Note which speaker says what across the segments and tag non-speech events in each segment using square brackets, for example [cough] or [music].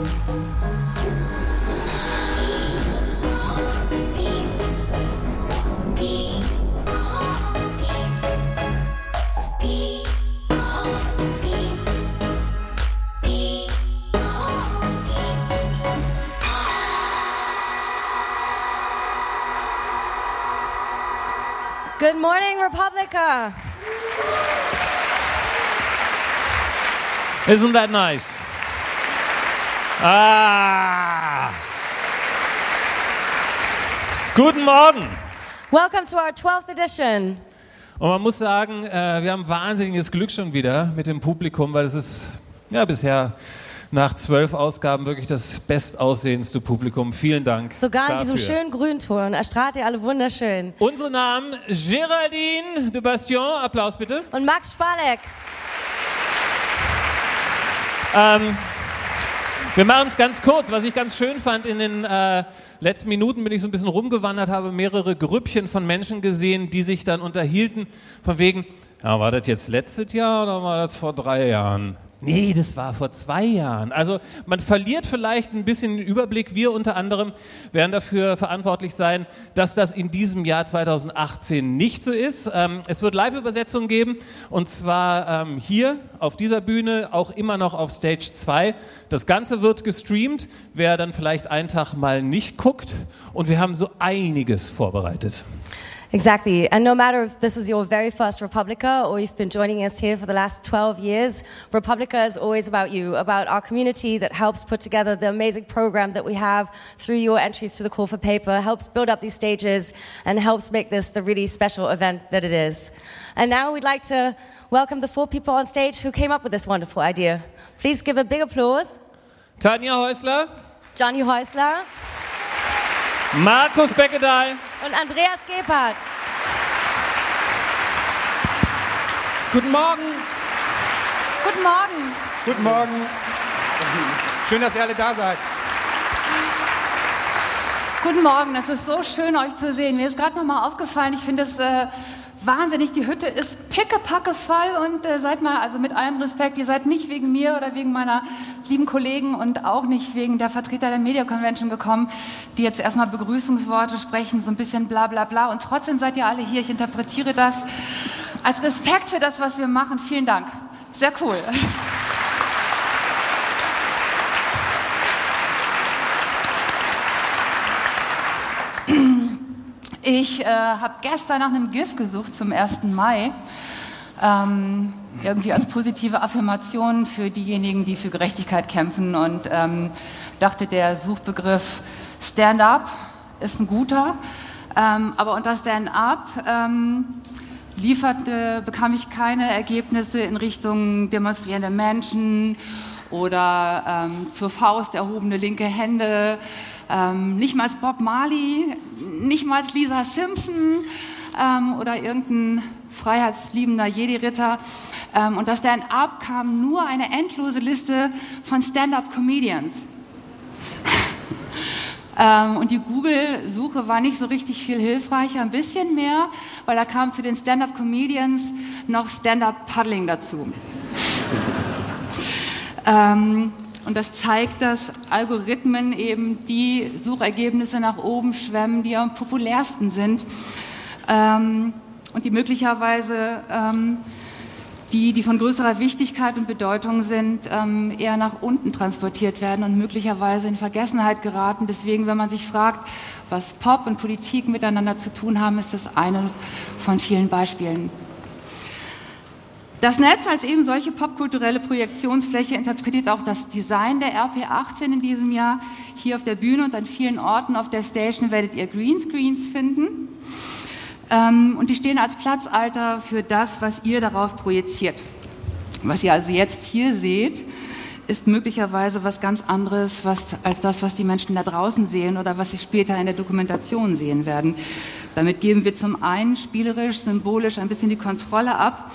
Speaker 1: Good morning, Republica.
Speaker 2: Isn't that nice? Ah. Guten Morgen.
Speaker 1: Welcome to our 12th edition.
Speaker 2: Und man muss sagen, äh, wir haben wahnsinniges Glück schon wieder mit dem Publikum, weil es ist ja bisher nach zwölf Ausgaben wirklich das bestaussehendste Publikum. Vielen Dank.
Speaker 1: Sogar in
Speaker 2: dafür.
Speaker 1: diesem schönen Grünton erstrahlt ihr alle wunderschön.
Speaker 2: Unsere Namen Géraldine de Bastion, Applaus bitte.
Speaker 1: Und Max Spalek.
Speaker 2: Ähm, wir machen es ganz kurz. Was ich ganz schön fand, in den äh, letzten Minuten bin ich so ein bisschen rumgewandert, habe mehrere Grüppchen von Menschen gesehen, die sich dann unterhielten, von wegen, ja, war das jetzt letztes Jahr oder war das vor drei Jahren? Nee, das war vor zwei Jahren. Also man verliert vielleicht ein bisschen den Überblick. Wir unter anderem werden dafür verantwortlich sein, dass das in diesem Jahr 2018 nicht so ist. Ähm, es wird Live-Übersetzungen geben und zwar ähm, hier auf dieser Bühne, auch immer noch auf Stage 2. Das Ganze wird gestreamt, wer dann vielleicht einen Tag mal nicht guckt und wir haben so einiges vorbereitet.
Speaker 1: Exactly. And no matter if this is your very first Republica or you've been joining us here for the last 12 years, Republica is always about you, about our community that helps put together the amazing program that we have through your entries to the call for paper, helps build up these stages, and helps make this the really special event that it is. And now we'd like to welcome the four people on stage who came up with this wonderful idea. Please give a big applause.
Speaker 2: Tanja Häusler,
Speaker 1: Johnny Häusler
Speaker 2: Markus Beckedahl,
Speaker 1: und Andreas Gebhardt.
Speaker 3: Guten Morgen.
Speaker 1: Guten Morgen.
Speaker 3: Guten Morgen. Schön, dass ihr alle da seid.
Speaker 4: Guten Morgen, es ist so schön, euch zu sehen. Mir ist gerade noch mal aufgefallen, ich finde es äh, wahnsinnig, die Hütte ist pickepacke voll und äh, seid mal, also mit allem Respekt, ihr seid nicht wegen mir oder wegen meiner lieben Kollegen und auch nicht wegen der Vertreter der Media Convention gekommen, die jetzt erstmal Begrüßungsworte sprechen, so ein bisschen bla bla bla und trotzdem seid ihr alle hier. Ich interpretiere das als Respekt für das, was wir machen. Vielen Dank. Sehr cool. [laughs] Ich äh, habe gestern nach einem GIF gesucht zum 1. Mai. Ähm, irgendwie als positive Affirmation für diejenigen, die für Gerechtigkeit kämpfen und ähm, dachte, der Suchbegriff Stand-up ist ein guter. Ähm, aber unter Stand-up ähm, lieferte, bekam ich keine Ergebnisse in Richtung demonstrierende Menschen oder ähm, zur Faust erhobene linke Hände, ähm, nicht mal Bob Marley, nicht mal Lisa Simpson ähm, oder irgendein freiheitsliebender Jedi-Ritter. Ähm, und das Stand-up kam nur eine endlose Liste von Stand-up-Comedians. [laughs] Ähm, und die Google-Suche war nicht so richtig viel hilfreicher, ein bisschen mehr, weil da kam zu den Stand-up-Comedians noch Stand-up-Paddling dazu. [laughs] ähm, und das zeigt, dass Algorithmen eben die Suchergebnisse nach oben schwemmen, die am populärsten sind ähm, und die möglicherweise ähm, die, die von größerer Wichtigkeit und Bedeutung sind, ähm, eher nach unten transportiert werden und möglicherweise in Vergessenheit geraten. Deswegen, wenn man sich fragt, was Pop und Politik miteinander zu tun haben, ist das eine von vielen Beispielen. Das Netz als eben solche popkulturelle Projektionsfläche interpretiert auch das Design der RP18 in diesem Jahr. Hier auf der Bühne und an vielen Orten auf der Station werdet ihr Greenscreens finden. Ähm, und die stehen als Platzalter für das, was ihr darauf projiziert. Was ihr also jetzt hier seht, ist möglicherweise was ganz anderes was, als das, was die Menschen da draußen sehen oder was sie später in der Dokumentation sehen werden. Damit geben wir zum einen spielerisch, symbolisch ein bisschen die Kontrolle ab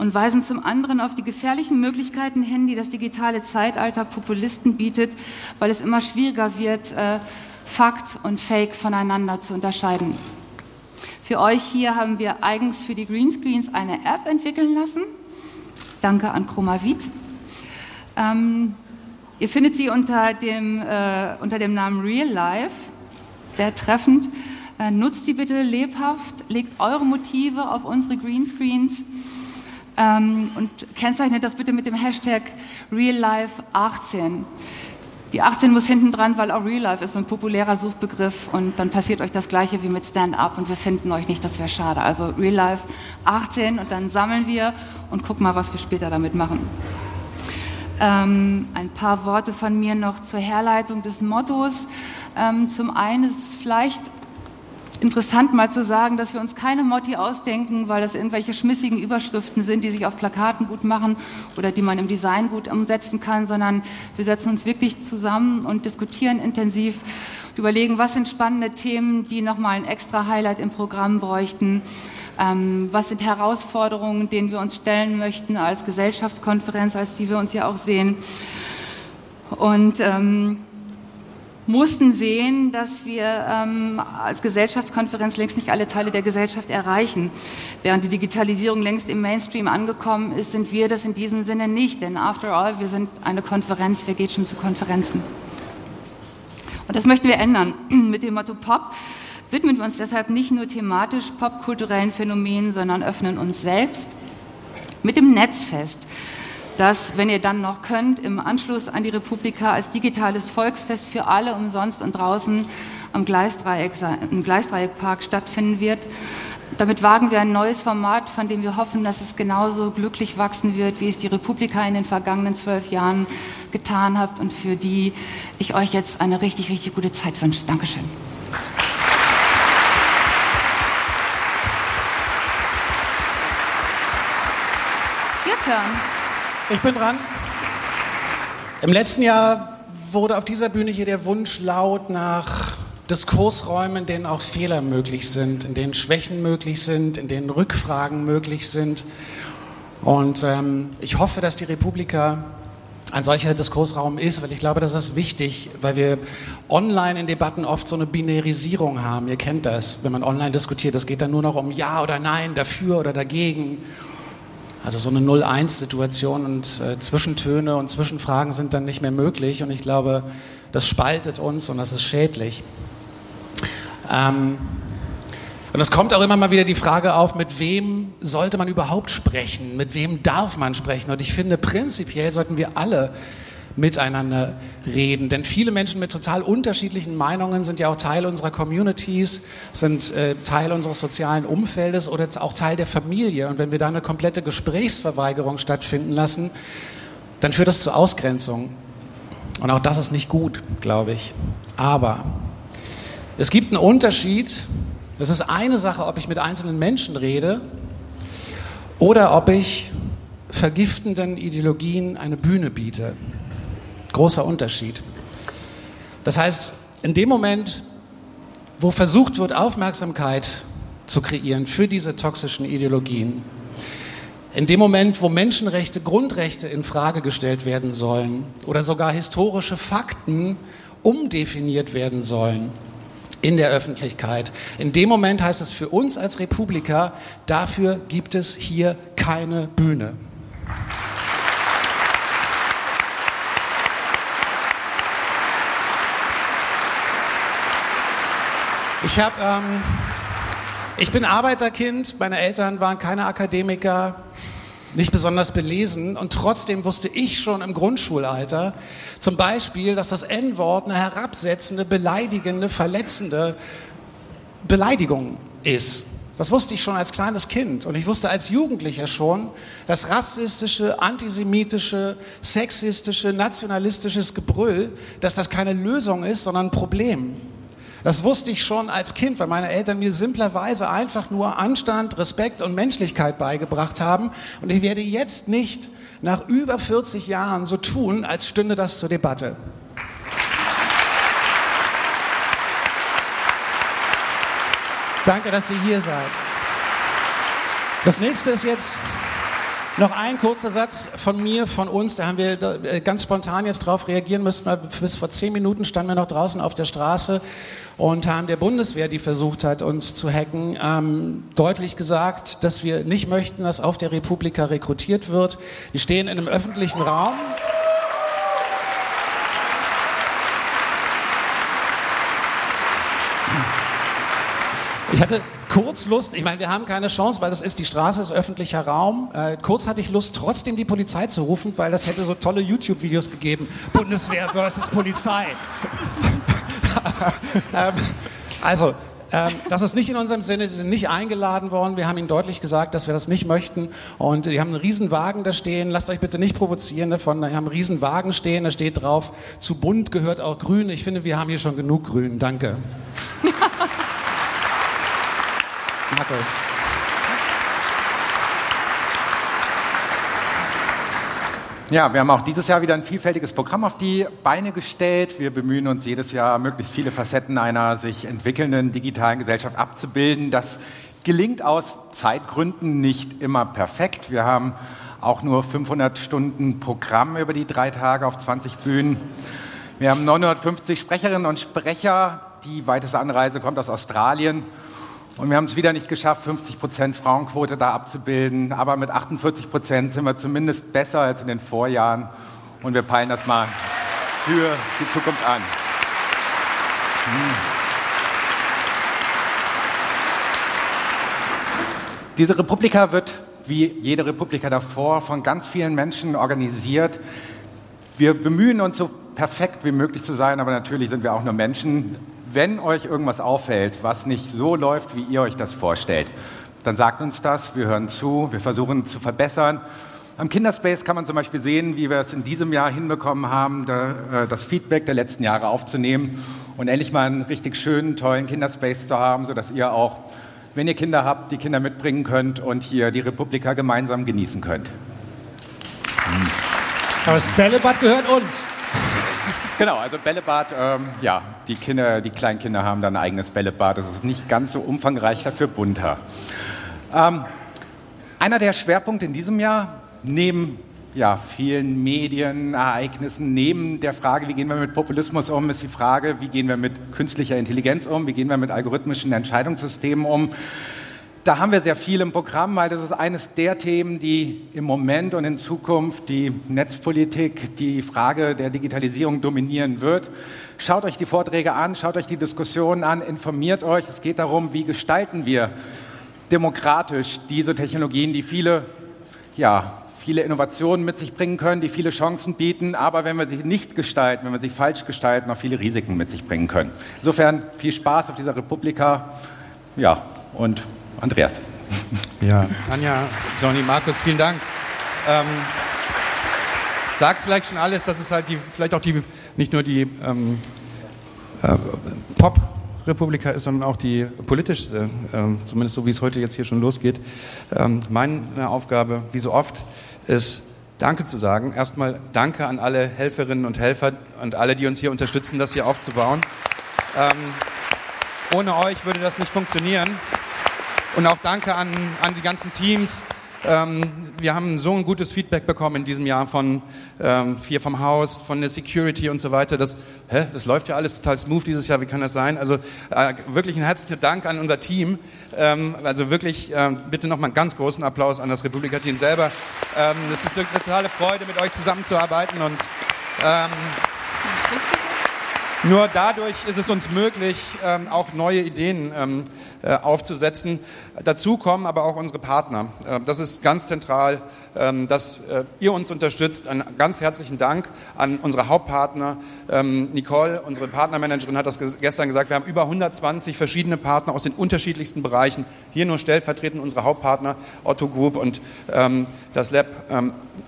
Speaker 4: und weisen zum anderen auf die gefährlichen Möglichkeiten hin, die das digitale Zeitalter Populisten bietet, weil es immer schwieriger wird, äh, Fakt und Fake voneinander zu unterscheiden. Für euch hier haben wir eigens für die Greenscreens eine App entwickeln lassen. Danke an Chromavit. Ähm, Ihr findet sie unter dem, äh, unter dem Namen Real Life, sehr treffend. Äh, nutzt sie bitte lebhaft, legt eure Motive auf unsere Greenscreens ähm, und kennzeichnet das bitte mit dem Hashtag RealLife18. Die 18 muss hinten dran, weil auch Real Life ist so ein populärer Suchbegriff und dann passiert euch das gleiche wie mit Stand-up und wir finden euch nicht, das wäre schade. Also Real Life 18 und dann sammeln wir und gucken mal, was wir später damit machen. Ähm, ein paar Worte von mir noch zur Herleitung des Mottos. Ähm, zum einen ist es vielleicht interessant mal zu sagen, dass wir uns keine Motti ausdenken, weil das irgendwelche schmissigen Überschriften sind, die sich auf Plakaten gut machen oder die man im Design gut umsetzen kann, sondern wir setzen uns wirklich zusammen und diskutieren intensiv, überlegen, was sind spannende Themen, die nochmal ein extra Highlight im Programm bräuchten. Ähm, was sind Herausforderungen, denen wir uns stellen möchten als Gesellschaftskonferenz, als die wir uns ja auch sehen? Und ähm, mussten sehen, dass wir ähm, als Gesellschaftskonferenz längst nicht alle Teile der Gesellschaft erreichen. Während die Digitalisierung längst im Mainstream angekommen ist, sind wir das in diesem Sinne nicht. Denn after all, wir sind eine Konferenz, wer geht schon zu Konferenzen? Und das möchten wir ändern. [clears throat] Mit dem Motto Pop widmen wir uns deshalb nicht nur thematisch popkulturellen Phänomenen, sondern öffnen uns selbst mit dem Netzfest das, wenn ihr dann noch könnt, im Anschluss an die Republika als digitales Volksfest für alle umsonst und draußen am Gleisdreieck, im Gleisdreieckpark stattfinden wird. Damit wagen wir ein neues Format, von dem wir hoffen, dass es genauso glücklich wachsen wird, wie es die Republika in den vergangenen zwölf Jahren getan hat und für die ich euch jetzt eine richtig, richtig gute Zeit wünsche. Dankeschön.
Speaker 3: Your turn. Ich bin dran. Im letzten Jahr wurde auf dieser Bühne hier der Wunsch laut nach Diskursräumen, in denen auch Fehler möglich sind, in denen Schwächen möglich sind, in denen Rückfragen möglich sind. Und ähm, ich hoffe, dass die Republika ein solcher Diskursraum ist, weil ich glaube, das ist wichtig, weil wir online in Debatten oft so eine Binarisierung haben. Ihr kennt das, wenn man online diskutiert, es geht dann nur noch um Ja oder Nein, dafür oder dagegen. Also so eine 0-1-Situation und äh, Zwischentöne und Zwischenfragen sind dann nicht mehr möglich und ich glaube, das spaltet uns und das ist schädlich. Ähm, und es kommt auch immer mal wieder die Frage auf, mit wem sollte man überhaupt sprechen, mit wem darf man sprechen. Und ich finde, prinzipiell sollten wir alle miteinander reden. Denn viele Menschen mit total unterschiedlichen Meinungen sind ja auch Teil unserer Communities, sind äh, Teil unseres sozialen Umfeldes oder auch Teil der Familie. Und wenn wir da eine komplette Gesprächsverweigerung stattfinden lassen, dann führt das zu Ausgrenzung. Und auch das ist nicht gut, glaube ich. Aber es gibt einen Unterschied. Es ist eine Sache, ob ich mit einzelnen Menschen rede oder ob ich vergiftenden Ideologien eine Bühne biete. Großer Unterschied. Das heißt, in dem Moment, wo versucht wird, Aufmerksamkeit zu kreieren für diese toxischen Ideologien, in dem Moment, wo Menschenrechte, Grundrechte in Frage gestellt werden sollen oder sogar historische Fakten umdefiniert werden sollen in der Öffentlichkeit, in dem Moment heißt es für uns als Republika, dafür gibt es hier keine Bühne. Ich habe, ähm, ich bin Arbeiterkind. Meine Eltern waren keine Akademiker, nicht besonders belesen und trotzdem wusste ich schon im Grundschulalter, zum Beispiel, dass das N-Wort eine herabsetzende, beleidigende, verletzende Beleidigung ist. Das wusste ich schon als kleines Kind und ich wusste als Jugendlicher schon, dass rassistische, antisemitische, sexistische, nationalistisches Gebrüll, dass das keine Lösung ist, sondern ein Problem. Das wusste ich schon als Kind, weil meine Eltern mir simplerweise einfach nur Anstand, Respekt und Menschlichkeit beigebracht haben. Und ich werde jetzt nicht nach über 40 Jahren so tun, als stünde das zur Debatte. Danke, dass ihr hier seid. Das nächste ist jetzt noch ein kurzer Satz von mir, von uns. Da haben wir äh, ganz spontan jetzt drauf reagieren müssen. Bis vor zehn Minuten standen wir noch draußen auf der Straße und haben der Bundeswehr, die versucht hat, uns zu hacken, ähm, deutlich gesagt, dass wir nicht möchten, dass auf der Republika rekrutiert wird. Wir stehen in einem öffentlichen Raum. Ich hatte kurz Lust, ich meine, wir haben keine Chance, weil das ist, die Straße ist öffentlicher Raum. Äh, kurz hatte ich Lust, trotzdem die Polizei zu rufen, weil das hätte so tolle YouTube-Videos gegeben. Bundeswehr versus Polizei. [laughs] ähm, also, ähm, das ist nicht in unserem Sinne, sie sind nicht eingeladen worden. Wir haben ihnen deutlich gesagt, dass wir das nicht möchten. Und die haben einen riesen Wagen da stehen. Lasst euch bitte nicht provozieren davon. Die haben einen riesen Wagen stehen, da steht drauf, zu bunt gehört auch grün. Ich finde, wir haben hier schon genug grün. Danke. [laughs] Markus.
Speaker 5: Ja, wir haben auch dieses Jahr wieder ein vielfältiges Programm auf die Beine gestellt. Wir bemühen uns jedes Jahr, möglichst viele Facetten einer sich entwickelnden digitalen Gesellschaft abzubilden. Das gelingt aus Zeitgründen nicht immer perfekt. Wir haben auch nur 500 Stunden Programm über die drei Tage auf 20 Bühnen. Wir haben 950 Sprecherinnen und Sprecher. Die weiteste Anreise kommt aus Australien. Und wir haben es wieder nicht geschafft, 50 Prozent Frauenquote da abzubilden. Aber mit 48 Prozent sind wir zumindest besser als in den Vorjahren. Und wir peilen das mal für die Zukunft an. Hm. Diese Republika wird, wie jede Republika davor, von ganz vielen Menschen organisiert. Wir bemühen uns so perfekt wie möglich zu sein, aber natürlich sind wir auch nur Menschen wenn euch irgendwas auffällt, was nicht so läuft, wie ihr euch das vorstellt, dann sagt uns das, wir hören zu, wir versuchen zu verbessern. Am Kinderspace kann man zum Beispiel sehen, wie wir es in diesem Jahr hinbekommen haben, äh, das Feedback der letzten Jahre aufzunehmen und endlich mal einen richtig schönen, tollen Kinderspace zu haben, sodass ihr auch, wenn ihr Kinder habt, die Kinder mitbringen könnt und hier die Republika gemeinsam genießen könnt.
Speaker 3: Das Bällebad gehört uns.
Speaker 5: Genau, also Bällebad, ähm, ja, die Kinder, die kleinen Kinder haben dann ein eigenes Bällebad. Das ist nicht ganz so umfangreich, dafür bunter. Ähm, einer der Schwerpunkte in diesem Jahr, neben ja, vielen Medienereignissen, neben der Frage, wie gehen wir mit Populismus um, ist die Frage, wie gehen wir mit künstlicher Intelligenz um, wie gehen wir mit algorithmischen Entscheidungssystemen um. Da haben wir sehr viel im Programm, weil das ist eines der Themen, die im Moment und in Zukunft die Netzpolitik, die Frage der Digitalisierung dominieren wird. Schaut euch die Vorträge an, schaut euch die Diskussionen an, informiert euch. Es geht darum, wie gestalten wir demokratisch diese Technologien, die viele, ja, viele Innovationen mit sich bringen können, die viele Chancen bieten, aber wenn wir sie nicht gestalten, wenn wir sie falsch gestalten, auch viele Risiken mit sich bringen können. Insofern viel Spaß auf dieser Republika. Ja, und Andreas.
Speaker 6: Ja, Tanja, Johnny, Markus, vielen Dank. Ähm, sagt vielleicht schon alles, dass es halt die, vielleicht auch die, nicht nur die ähm, äh, Pop-Republika ist, sondern auch die politischste, äh, zumindest so wie es heute jetzt hier schon losgeht. Ähm, meine Aufgabe, wie so oft, ist Danke zu sagen. Erstmal Danke an alle Helferinnen und Helfer und alle, die uns hier unterstützen, das hier aufzubauen. Ähm, ohne euch würde das nicht funktionieren. Und auch danke an, an die ganzen Teams. Ähm, wir haben so ein gutes Feedback bekommen in diesem Jahr von ähm, hier vom Haus, von der Security und so weiter. Das, hä, das läuft ja alles total smooth dieses Jahr. Wie kann das sein? Also äh, wirklich ein herzlichen Dank an unser Team. Ähm, also wirklich äh, bitte nochmal einen ganz großen Applaus an das Republika-Team selber. Ähm, es ist eine totale Freude, mit euch zusammenzuarbeiten und ähm, nur dadurch ist es uns möglich, ähm, auch neue Ideen ähm, äh, aufzusetzen. Dazu kommen aber auch unsere Partner. Äh, das ist ganz zentral, ähm, dass äh, ihr uns unterstützt. Einen ganz herzlichen Dank an unsere Hauptpartner. Ähm, Nicole, unsere Partnermanagerin, hat das gestern gesagt. Wir haben über 120 verschiedene Partner aus den unterschiedlichsten Bereichen. Hier nur stellvertretend unsere Hauptpartner Otto Group und ähm, das Lab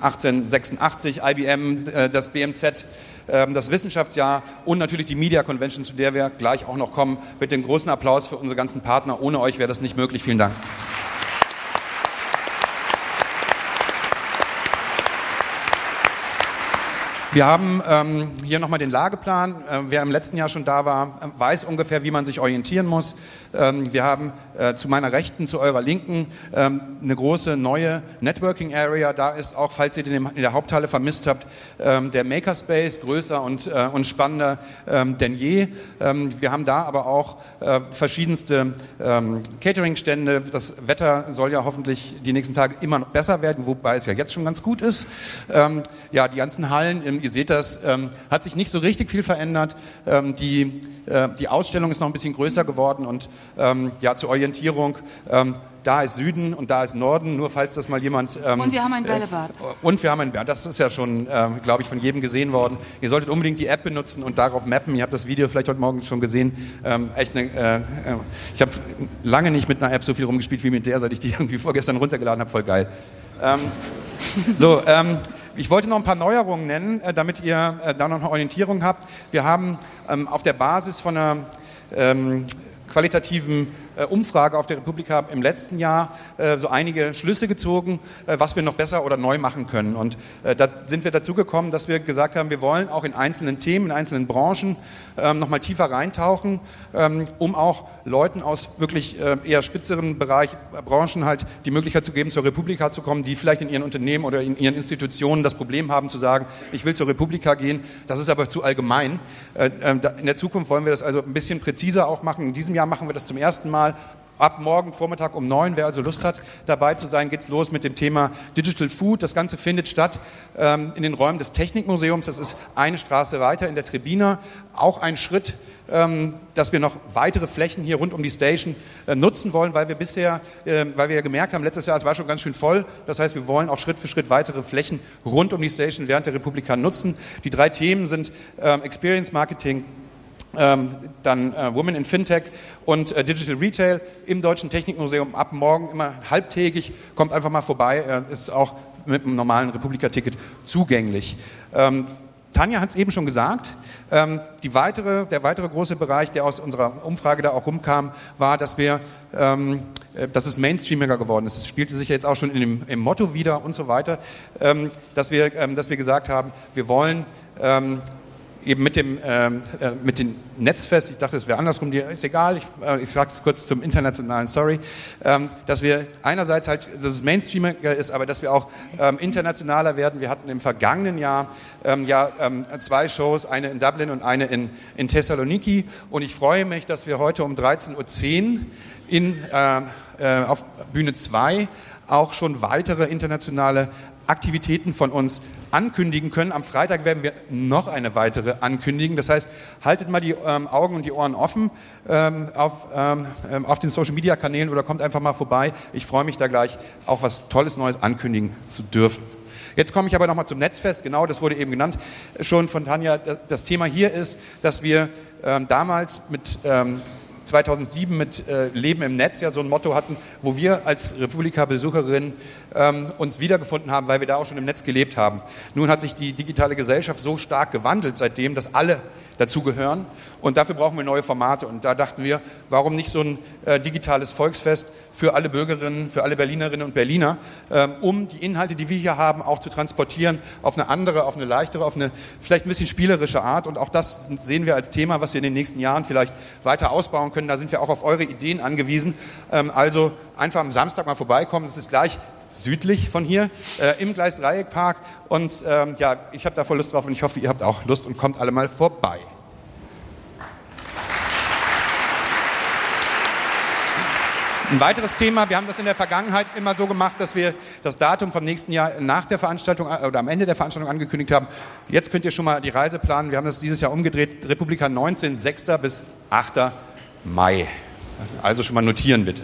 Speaker 6: 1886, IBM, das BMZ. Ähm, das Wissenschaftsjahr und natürlich die Media Convention, zu der wir gleich auch noch kommen. Mit dem großen Applaus für unsere ganzen Partner. Ohne euch wäre das nicht möglich. Vielen Dank. Wir haben ähm, hier nochmal den Lageplan. Äh, wer im letzten Jahr schon da war, äh, weiß ungefähr, wie man sich orientieren muss. Ähm, wir haben äh, zu meiner Rechten, zu eurer Linken ähm, eine große neue Networking Area. Da ist auch, falls ihr den in der Haupthalle vermisst habt, ähm, der Makerspace größer und, äh, und spannender ähm, denn je. Ähm, wir haben da aber auch äh, verschiedenste ähm, Catering-Stände. Das Wetter soll ja hoffentlich die nächsten Tage immer noch besser werden, wobei es ja jetzt schon ganz gut ist. ja, die ganzen Hallen im ihr seht das, ähm, hat sich nicht so richtig viel verändert. Ähm, die, äh, die Ausstellung ist noch ein bisschen größer geworden und ähm, ja, zur Orientierung ähm, da ist Süden und da ist Norden, nur falls das mal jemand...
Speaker 4: Ähm, und wir haben ein Bällebad. Äh,
Speaker 6: und wir haben ein Bällebad, das ist ja schon, äh, glaube ich, von jedem gesehen worden. Ihr solltet unbedingt die App benutzen und darauf mappen. Ihr habt das Video vielleicht heute Morgen schon gesehen. Ähm, echt eine, äh, äh ich habe lange nicht mit einer App so viel rumgespielt wie mit der, seit ich die [laughs] irgendwie vorgestern runtergeladen habe. Voll geil. Ähm, so, ähm, ich wollte noch ein paar Neuerungen nennen, äh, damit ihr äh, da noch eine Orientierung habt. Wir haben ähm, auf der Basis von einer ähm, qualitativen Umfrage auf der Republika im letzten Jahr äh, so einige Schlüsse gezogen, äh, was wir noch besser oder neu machen können. Und da sind wir dazu gekommen, dass wir gesagt haben, wir wollen auch in einzelnen Themen, in einzelnen Branchen ähm, noch mal tiefer reintauchen, ähm, um auch Leuten aus wirklich eher spitzeren Bereich, Branchen halt die Möglichkeit zu geben, zur Republika zu kommen, die vielleicht in ihren Unternehmen oder in ihren Institutionen das Problem haben zu sagen, ich will zur Republika gehen, das ist aber zu allgemein. In der Zukunft wollen wir das also ein bisschen präziser auch machen. In diesem Jahr machen wir das zum ersten Mal Mal ab morgen Vormittag um neun. Wer also Lust hat, dabei zu sein, geht's los mit dem Thema Digital Food. Das Ganze findet statt ähm, in den Räumen des Technikmuseums. Das ist eine Straße weiter in der Tribina. Auch ein Schritt, ähm, dass wir noch weitere Flächen hier rund um die Station äh, nutzen wollen, weil wir bisher, äh, weil wir ja gemerkt haben, letztes Jahr es war schon ganz schön voll. Das heißt, wir wollen auch Schritt für Schritt weitere Flächen rund um die Station während der Republika nutzen. Die drei Themen sind ähm, Experience Marketing, ähm, dann äh, Women in Fintech und äh, Digital Retail im Deutschen Technikmuseum ab morgen immer halbtägig. Kommt einfach mal vorbei, äh, ist auch mit einem normalen Republika-Ticket zugänglich. Ähm, Tanja hat es eben schon gesagt, ähm, die weitere, der weitere große Bereich, der aus unserer Umfrage da auch rumkam, war, dass wir, ähm, äh, dass es Mainstreamiger geworden ist. Es spielte sich jetzt auch schon in dem, im Motto wieder und so weiter, ähm, dass, wir, ähm, dass wir gesagt haben, wir wollen ähm, eben mit dem ähm, äh, mit den Netzfest, ich dachte, es wäre andersrum, die, ist egal, ich, äh, ich sage es kurz zum internationalen Sorry, ähm, dass wir einerseits halt, dass es Mainstreamiger ist, aber dass wir auch ähm, internationaler werden. Wir hatten im vergangenen Jahr ähm, ja ähm, zwei Shows, eine in Dublin und eine in, in Thessaloniki und ich freue mich, dass wir heute um 13.10 Uhr in, äh, äh, auf Bühne 2 auch schon weitere internationale Aktivitäten von uns ankündigen können. Am Freitag werden wir noch eine weitere ankündigen. Das heißt, haltet mal die ähm, Augen und die Ohren offen ähm, auf, ähm, ähm auf den Social-Media-Kanälen oder kommt einfach mal vorbei. Ich freue mich da gleich auch was Tolles Neues ankündigen zu dürfen. Jetzt komme ich aber nochmal zum Netzfest. Genau, das wurde eben genannt schon von Tanja. Das Thema hier ist, dass wir ähm, damals mit ähm, 2007 mit äh, Leben im Netz ja so ein Motto hatten, wo wir als Republika-Besucherinnen ähm, uns wiedergefunden haben, weil wir da auch schon im Netz gelebt haben. Nun hat sich die digitale Gesellschaft so stark gewandelt seitdem, dass alle dazugehören. Und dafür brauchen wir neue Formate. Und da dachten wir, warum nicht so ein äh, digitales Volksfest für alle Bürgerinnen, für alle Berlinerinnen und Berliner, ähm, um die Inhalte, die wir hier haben, auch zu transportieren auf eine andere, auf eine leichtere, auf eine vielleicht ein bisschen spielerische Art. Und auch das sehen wir als Thema, was wir in den nächsten Jahren vielleicht weiter ausbauen können. Da sind wir auch auf eure Ideen angewiesen. Ähm, also einfach am Samstag mal vorbeikommen. Das ist gleich südlich von hier äh, im Gleisdreieckpark. Und ähm, ja, ich habe da voll Lust drauf und ich hoffe, ihr habt auch Lust und kommt alle mal vorbei. Ein weiteres Thema, wir haben das in der Vergangenheit immer so gemacht, dass wir das Datum vom nächsten Jahr nach der Veranstaltung äh, oder am Ende der Veranstaltung angekündigt haben. Jetzt könnt ihr schon mal die Reise planen. Wir haben das dieses Jahr umgedreht. Republika 19, 6. bis 8. Mai. Also schon mal notieren bitte.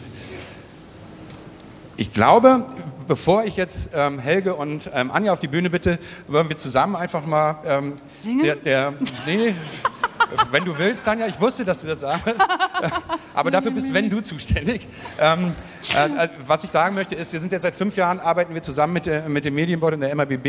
Speaker 6: Ich glaube, bevor ich jetzt ähm, Helge und ähm, Anja auf die Bühne bitte, wollen wir zusammen einfach mal
Speaker 4: ähm, Singen?
Speaker 6: Der, der, nee, [laughs] wenn du willst, Tanja, ich wusste, dass du das sagst. [laughs] Aber dafür bist wenn du zuständig. Ähm, äh, äh, was ich sagen möchte ist, wir sind jetzt seit fünf Jahren, arbeiten wir zusammen mit, äh, mit dem Medienboard und der MABB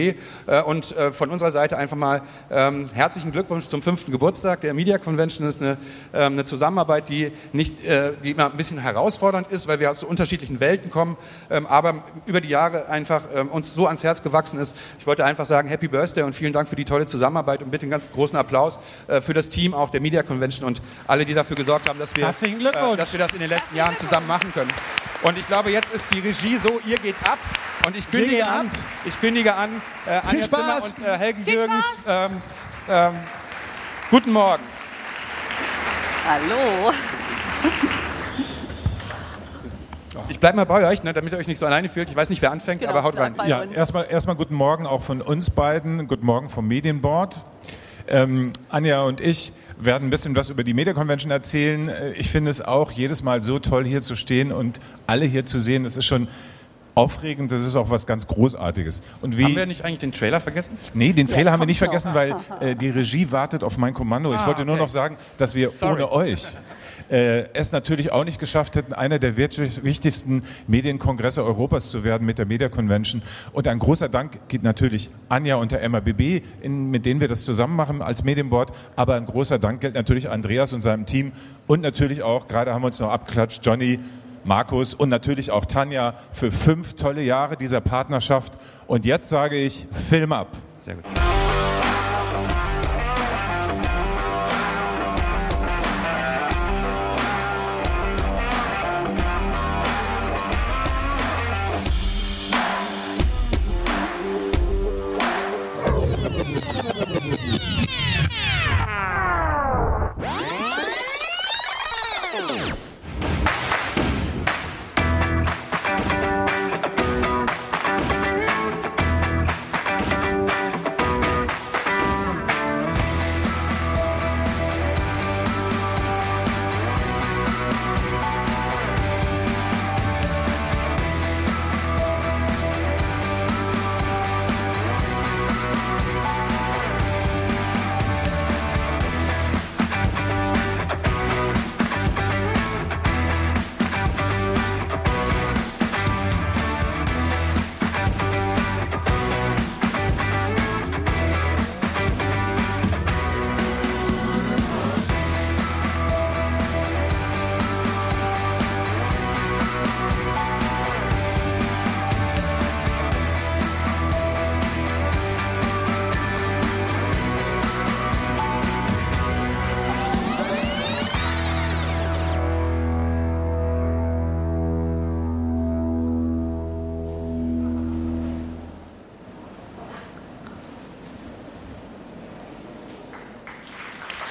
Speaker 6: äh, und äh, von unserer Seite einfach mal ähm, herzlichen Glückwunsch zum fünften Geburtstag. Der Media Convention ist eine, ähm, eine Zusammenarbeit, die, nicht, äh, die immer ein bisschen herausfordernd ist, weil wir aus so unterschiedlichen Welten kommen, ähm, aber über die Jahre einfach ähm, uns so ans Herz gewachsen ist. Ich wollte einfach sagen, Happy Birthday und vielen Dank für die tolle Zusammenarbeit und bitte einen ganz großen Applaus für das Team auch der Media Convention und alle, die dafür gesorgt haben, dass wir, äh, dass wir das in den letzten Jahren zusammen machen können. Und ich glaube, jetzt ist die Regie so, ihr geht ab. Und ich kündige an, ich kündige an, äh, Anja Zimmer und äh, Helgen Jürgens. Ähm, ähm, guten Morgen.
Speaker 7: Hallo.
Speaker 6: Ich bleibe mal bei euch, ne, damit ihr euch nicht so alleine fühlt. Ich weiß nicht, wer anfängt,
Speaker 7: Genau,
Speaker 6: aber haut rein.
Speaker 8: Ja, erstmal erstmal guten Morgen auch von uns beiden. Guten Morgen vom Medienboard. Ähm, Anja und ich werden ein bisschen was über die Media Convention erzählen. Äh, Ich finde es auch jedes Mal so toll, hier zu stehen und alle hier zu sehen. Das ist schon aufregend. Das ist auch was ganz Großartiges. Und wie
Speaker 6: Haben wir nicht eigentlich den Trailer vergessen?
Speaker 8: Nee, den Trailer
Speaker 7: Ja,
Speaker 8: haben wir nicht vergessen, weil äh, die Regie wartet auf mein Kommando. Ich wollte nur
Speaker 6: okay.
Speaker 8: noch sagen, dass wir
Speaker 6: Sorry.
Speaker 8: ohne euch äh, es natürlich auch nicht geschafft hätten, einer der wichtigsten Medienkongresse Europas zu werden mit der Media Convention. Und ein großer Dank geht natürlich Anja und der MABB, in, mit denen wir das zusammen machen als Medienboard. Aber ein großer Dank gilt natürlich Andreas und seinem Team und natürlich auch, gerade haben wir uns noch abgeklatscht, Johnny, Markus und natürlich auch Tanja für fünf tolle Jahre dieser Partnerschaft. Und jetzt sage ich, Film ab.
Speaker 6: Sehr gut. you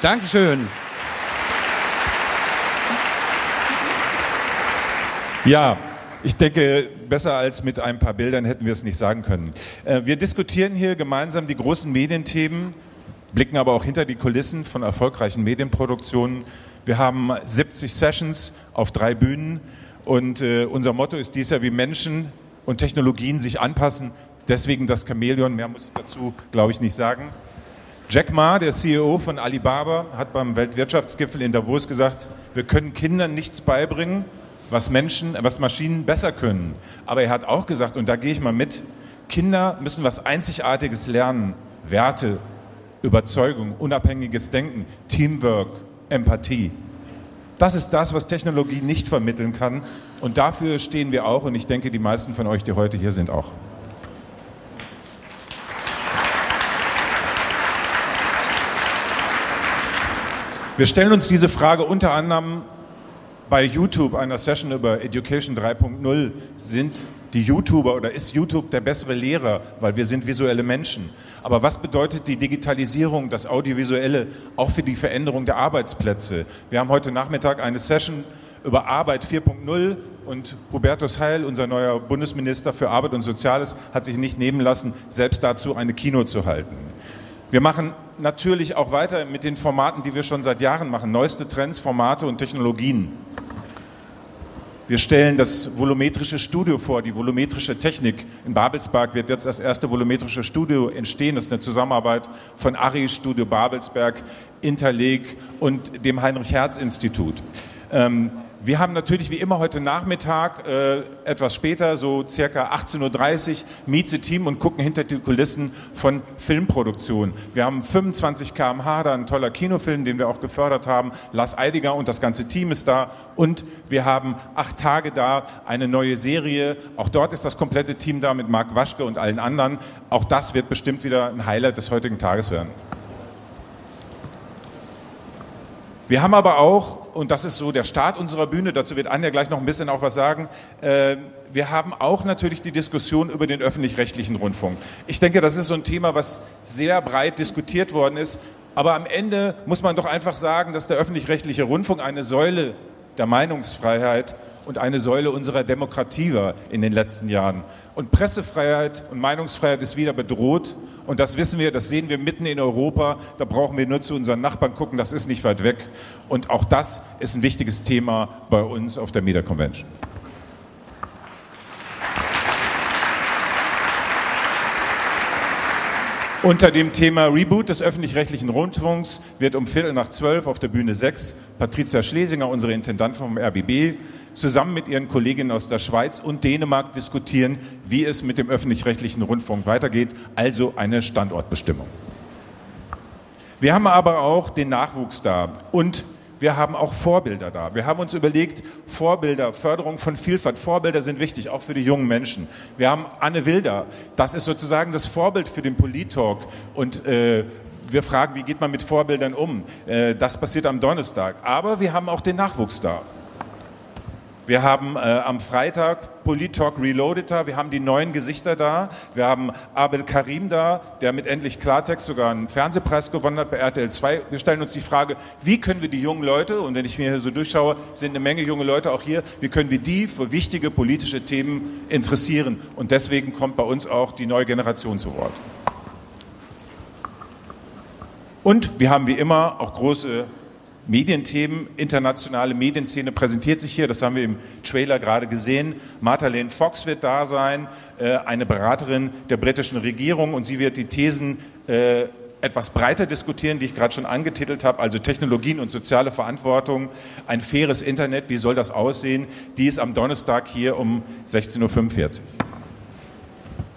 Speaker 6: Dankeschön.
Speaker 8: Ja, ich denke, besser als mit ein paar Bildern hätten wir es nicht sagen können. Äh, Wir diskutieren hier gemeinsam die großen Medienthemen, blicken aber auch hinter die Kulissen von erfolgreichen Medienproduktionen. Wir haben 70 Sessions auf drei Bühnen und äh, unser Motto ist dies Jahr, wie Menschen und Technologien sich anpassen. Deswegen das Chamäleon, mehr muss ich dazu, glaube ich, nicht sagen. Jack Ma, der CEO von Alibaba, hat beim Weltwirtschaftsgipfel in Davos gesagt, wir können Kindern nichts beibringen, was Menschen, was Maschinen besser können. Aber er hat auch gesagt, und da gehe ich mal mit, Kinder müssen was Einzigartiges lernen. Werte, Überzeugung, unabhängiges Denken, Teamwork, Empathie. Das ist das, was Technologie nicht vermitteln kann. Und dafür stehen wir auch. Und ich denke, die meisten von euch, die heute hier sind, auch. Wir stellen uns diese Frage unter anderem bei YouTube, einer Session über Education 3.0. Sind die YouTuber oder ist YouTube der bessere Lehrer, weil wir sind visuelle Menschen? Aber was bedeutet die Digitalisierung, das Audiovisuelle auch für die Veränderung der Arbeitsplätze? Wir haben heute Nachmittag eine Session über Arbeit 4.0 und Hubertus Heil, unser neuer Bundesminister für Arbeit und Soziales, hat sich nicht nehmen lassen, selbst dazu eine Kino zu halten. Wir machen natürlich auch weiter mit den Formaten, die wir schon seit Jahren machen. Neueste Trends, Formate und Technologien. Wir stellen das volumetrische Studio vor, die volumetrische Technik. In Babelsberg wird jetzt das erste volumetrische Studio entstehen. Das ist eine Zusammenarbeit von ARI, Studio Babelsberg, Interleg und dem Heinrich-Herz-Institut. Ähm, wir haben natürlich wie immer heute Nachmittag, äh, etwas später, so circa 18.30 Uhr, Meet the Team und gucken hinter die Kulissen von Filmproduktion. Wir haben 25 km/h, da ein toller Kinofilm, den wir auch gefördert haben. Lars Eidinger und das ganze Team ist da. Und wir haben acht Tage da, eine neue Serie. Auch dort ist das komplette Team da mit Marc Waschke und allen anderen. Auch das wird bestimmt wieder ein Highlight des heutigen Tages werden. Wir haben aber auch, und das ist so der Start unserer Bühne, dazu wird Anja gleich noch ein bisschen auch was sagen, äh, wir haben auch natürlich die Diskussion über den öffentlich-rechtlichen Rundfunk. Ich denke, das ist so ein Thema, was sehr breit diskutiert worden ist. Aber am Ende muss man doch einfach sagen, dass der öffentlich-rechtliche Rundfunk eine Säule der Meinungsfreiheit und eine Säule unserer Demokratie war in den letzten Jahren. Und Pressefreiheit und Meinungsfreiheit ist wieder bedroht. Und das wissen wir, das sehen wir mitten in Europa. Da brauchen wir nur zu unseren Nachbarn gucken, das ist nicht weit weg. Und auch das ist ein wichtiges Thema bei uns auf der Media Convention. Unter dem Thema Reboot des öffentlich-rechtlichen Rundfunks wird um Viertel nach zwölf auf der Bühne 6 Patricia Schlesinger, unsere Intendantin vom RBB, zusammen mit ihren Kolleginnen aus der Schweiz und Dänemark diskutieren, wie es mit dem öffentlich-rechtlichen Rundfunk weitergeht, also eine Standortbestimmung. Wir haben aber auch den Nachwuchs da und wir haben auch Vorbilder da. Wir haben uns überlegt, Vorbilder, Förderung von Vielfalt, Vorbilder sind wichtig, auch für die jungen Menschen. Wir haben Anne Wilder, das ist sozusagen das Vorbild für den Polit-Talk und äh, wir fragen, wie geht man mit Vorbildern um? Äh, das passiert am Donnerstag. Aber wir haben auch den Nachwuchs da. Wir haben äh, am Freitag Polit-Talk Reloaded da. Wir haben die neuen Gesichter da. Wir haben Abel Karim da, der mit Endlich Klartext sogar einen Fernsehpreis gewonnen hat bei RTL 2. Wir stellen uns die Frage, wie können wir die jungen Leute, und wenn ich mir hier so durchschaue, sind eine Menge junge Leute auch hier, wie können wir die für wichtige politische Themen interessieren? Und deswegen kommt bei uns auch die neue Generation zu Wort. Und wir haben wie immer auch große Medienthemen, internationale Medienszene präsentiert sich hier. Das haben wir im Trailer gerade gesehen. Martha-Lane Fox wird da sein, äh, eine Beraterin der britischen Regierung, und sie wird die Thesen äh, etwas breiter diskutieren, die ich gerade schon angetitelt habe, also Technologien und soziale Verantwortung, ein faires Internet, wie soll das aussehen? Die ist am Donnerstag hier um 16.45 Uhr.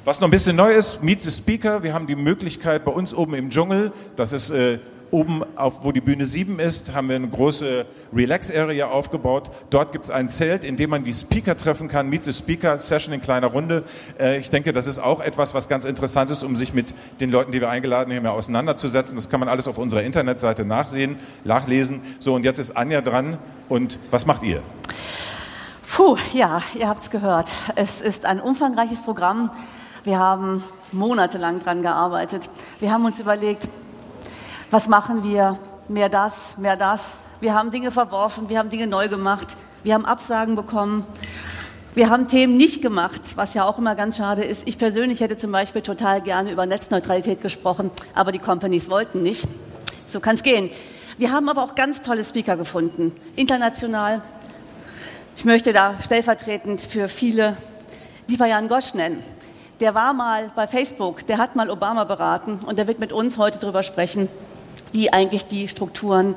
Speaker 8: Was noch ein bisschen neu ist, Meet the Speaker. Wir haben die Möglichkeit bei uns oben im Dschungel, das ist äh, Oben, auf, wo die Bühne 7 ist, haben wir eine große Relax-Area aufgebaut. Dort gibt es ein Zelt, in dem man die Speaker treffen kann. Meet the Speaker, Session in kleiner Runde. Äh, ich denke, das ist auch etwas, was ganz interessant ist, um sich mit den Leuten, die wir eingeladen haben, auseinanderzusetzen. Das kann man alles auf unserer Internetseite nachsehen, nachlesen. So, und jetzt ist Anja dran. Und was macht ihr?
Speaker 7: Puh, ja, ihr habt es gehört. Es ist ein umfangreiches Programm. Wir haben monatelang dran gearbeitet. Wir haben uns überlegt, was machen wir? Mehr das, mehr das. Wir haben Dinge verworfen, wir haben Dinge neu gemacht, wir haben Absagen bekommen. Wir haben Themen nicht gemacht, was ja auch immer ganz schade ist. Ich persönlich hätte zum Beispiel total gerne über Netzneutralität gesprochen, aber die Companies wollten nicht. So kann es gehen. Wir haben aber auch ganz tolle Speaker gefunden, international. Ich möchte da stellvertretend für viele Dipayan Gosch nennen. Der war mal bei Facebook, der hat mal Obama beraten und der wird mit uns heute darüber sprechen, wie eigentlich die Strukturen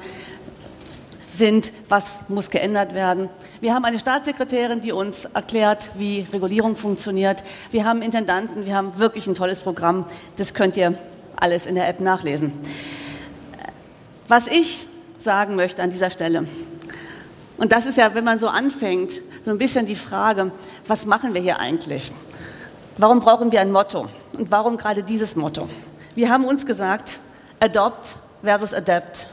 Speaker 7: sind, was muss geändert werden. Wir haben eine Staatssekretärin, die uns erklärt, wie Regulierung funktioniert. Wir haben Intendanten, wir haben wirklich ein tolles Programm. Das könnt ihr alles in der App nachlesen. Was ich sagen möchte an dieser Stelle, und das ist ja, wenn man so anfängt, so ein bisschen die Frage, was machen wir hier eigentlich? Warum brauchen wir ein Motto? Und warum gerade dieses Motto? Wir haben uns gesagt, adopt versus adapt.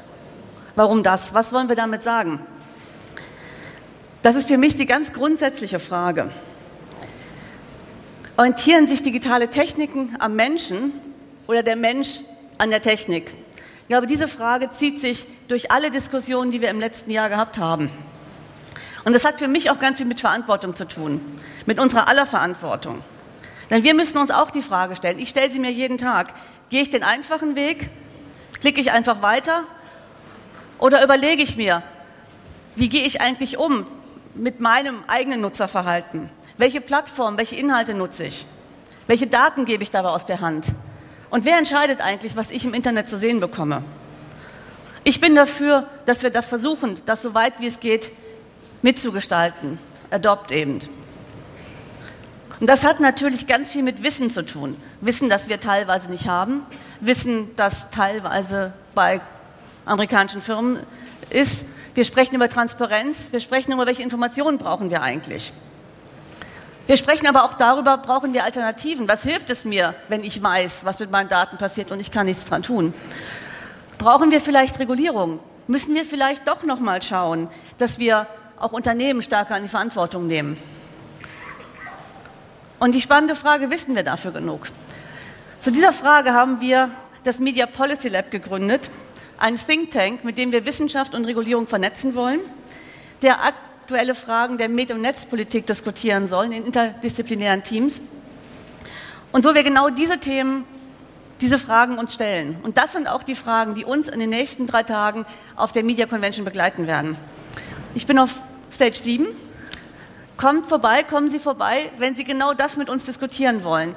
Speaker 7: Warum das? Was wollen wir damit sagen? Das ist für mich die ganz grundsätzliche Frage. Orientieren sich digitale Techniken am Menschen oder der Mensch an der Technik? Ich glaube, diese Frage zieht sich durch alle Diskussionen, die wir im letzten Jahr gehabt haben. Und das hat für mich auch ganz viel mit Verantwortung zu tun, mit unserer aller Verantwortung. Denn wir müssen uns auch die Frage stellen, ich stelle sie mir jeden Tag, gehe ich den einfachen Weg Klicke ich einfach weiter oder überlege ich mir, wie gehe ich eigentlich um mit meinem eigenen Nutzerverhalten? Welche Plattform, welche Inhalte nutze ich? Welche Daten gebe ich dabei aus der Hand? Und wer entscheidet eigentlich, was ich im Internet zu sehen bekomme? Ich bin dafür, dass wir da versuchen, das so weit wie es geht mitzugestalten. Adopt eben. Und das hat natürlich ganz viel mit Wissen zu tun. Wissen, das wir teilweise nicht haben, Wissen, das teilweise bei amerikanischen Firmen ist. Wir sprechen über Transparenz, wir sprechen darüber, welche Informationen brauchen wir eigentlich. Wir sprechen aber auch darüber, brauchen wir Alternativen. Was hilft es mir, wenn ich weiß, was mit meinen Daten passiert und ich kann nichts dran tun? Brauchen wir vielleicht Regulierung? Müssen wir vielleicht doch noch mal schauen, dass wir auch Unternehmen stärker in die Verantwortung nehmen? Und die spannende Frage, wissen wir dafür genug? Zu dieser Frage haben wir das Media Policy Lab gegründet, ein Think Tank, mit dem wir Wissenschaft und Regulierung vernetzen wollen. der aktuelle Fragen der Medien- und Netzpolitik diskutieren sollen in interdisziplinären Teams und wo wir genau diese Themen, diese Fragen uns stellen. Und das sind auch die Fragen, die uns in den nächsten drei Tagen auf der Media Convention begleiten werden. Ich bin auf Stage 7. Kommt vorbei, kommen Sie vorbei, wenn Sie genau das mit uns diskutieren wollen.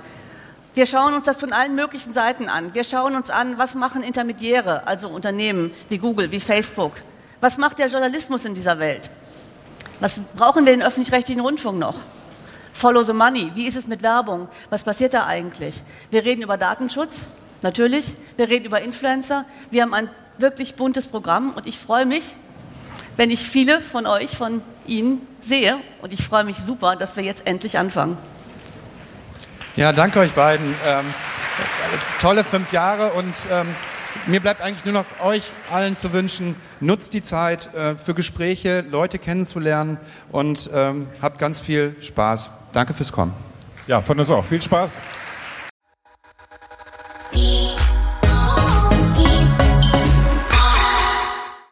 Speaker 7: Wir schauen uns das von allen möglichen Seiten an. Wir schauen uns an, was machen Intermediäre, also Unternehmen wie Google, wie Facebook. Was macht der Journalismus in dieser Welt? Was brauchen wir den öffentlich-rechtlichen Rundfunk noch? Follow the money. Wie ist es mit Werbung? Was passiert da eigentlich? Wir reden über Datenschutz, natürlich. Wir reden über Influencer. Wir haben ein wirklich buntes Programm und ich freue mich, wenn ich viele von euch, von Ihnen sehe. Und ich freue mich super, dass wir jetzt endlich anfangen.
Speaker 6: Ja, danke euch beiden. Ähm, tolle fünf Jahre und ähm, mir bleibt eigentlich nur noch euch allen zu wünschen, nutzt die Zeit äh, für Gespräche, Leute kennenzulernen und ähm, habt ganz viel Spaß. Danke fürs Kommen.
Speaker 8: Ja, von uns auch. Viel Spaß.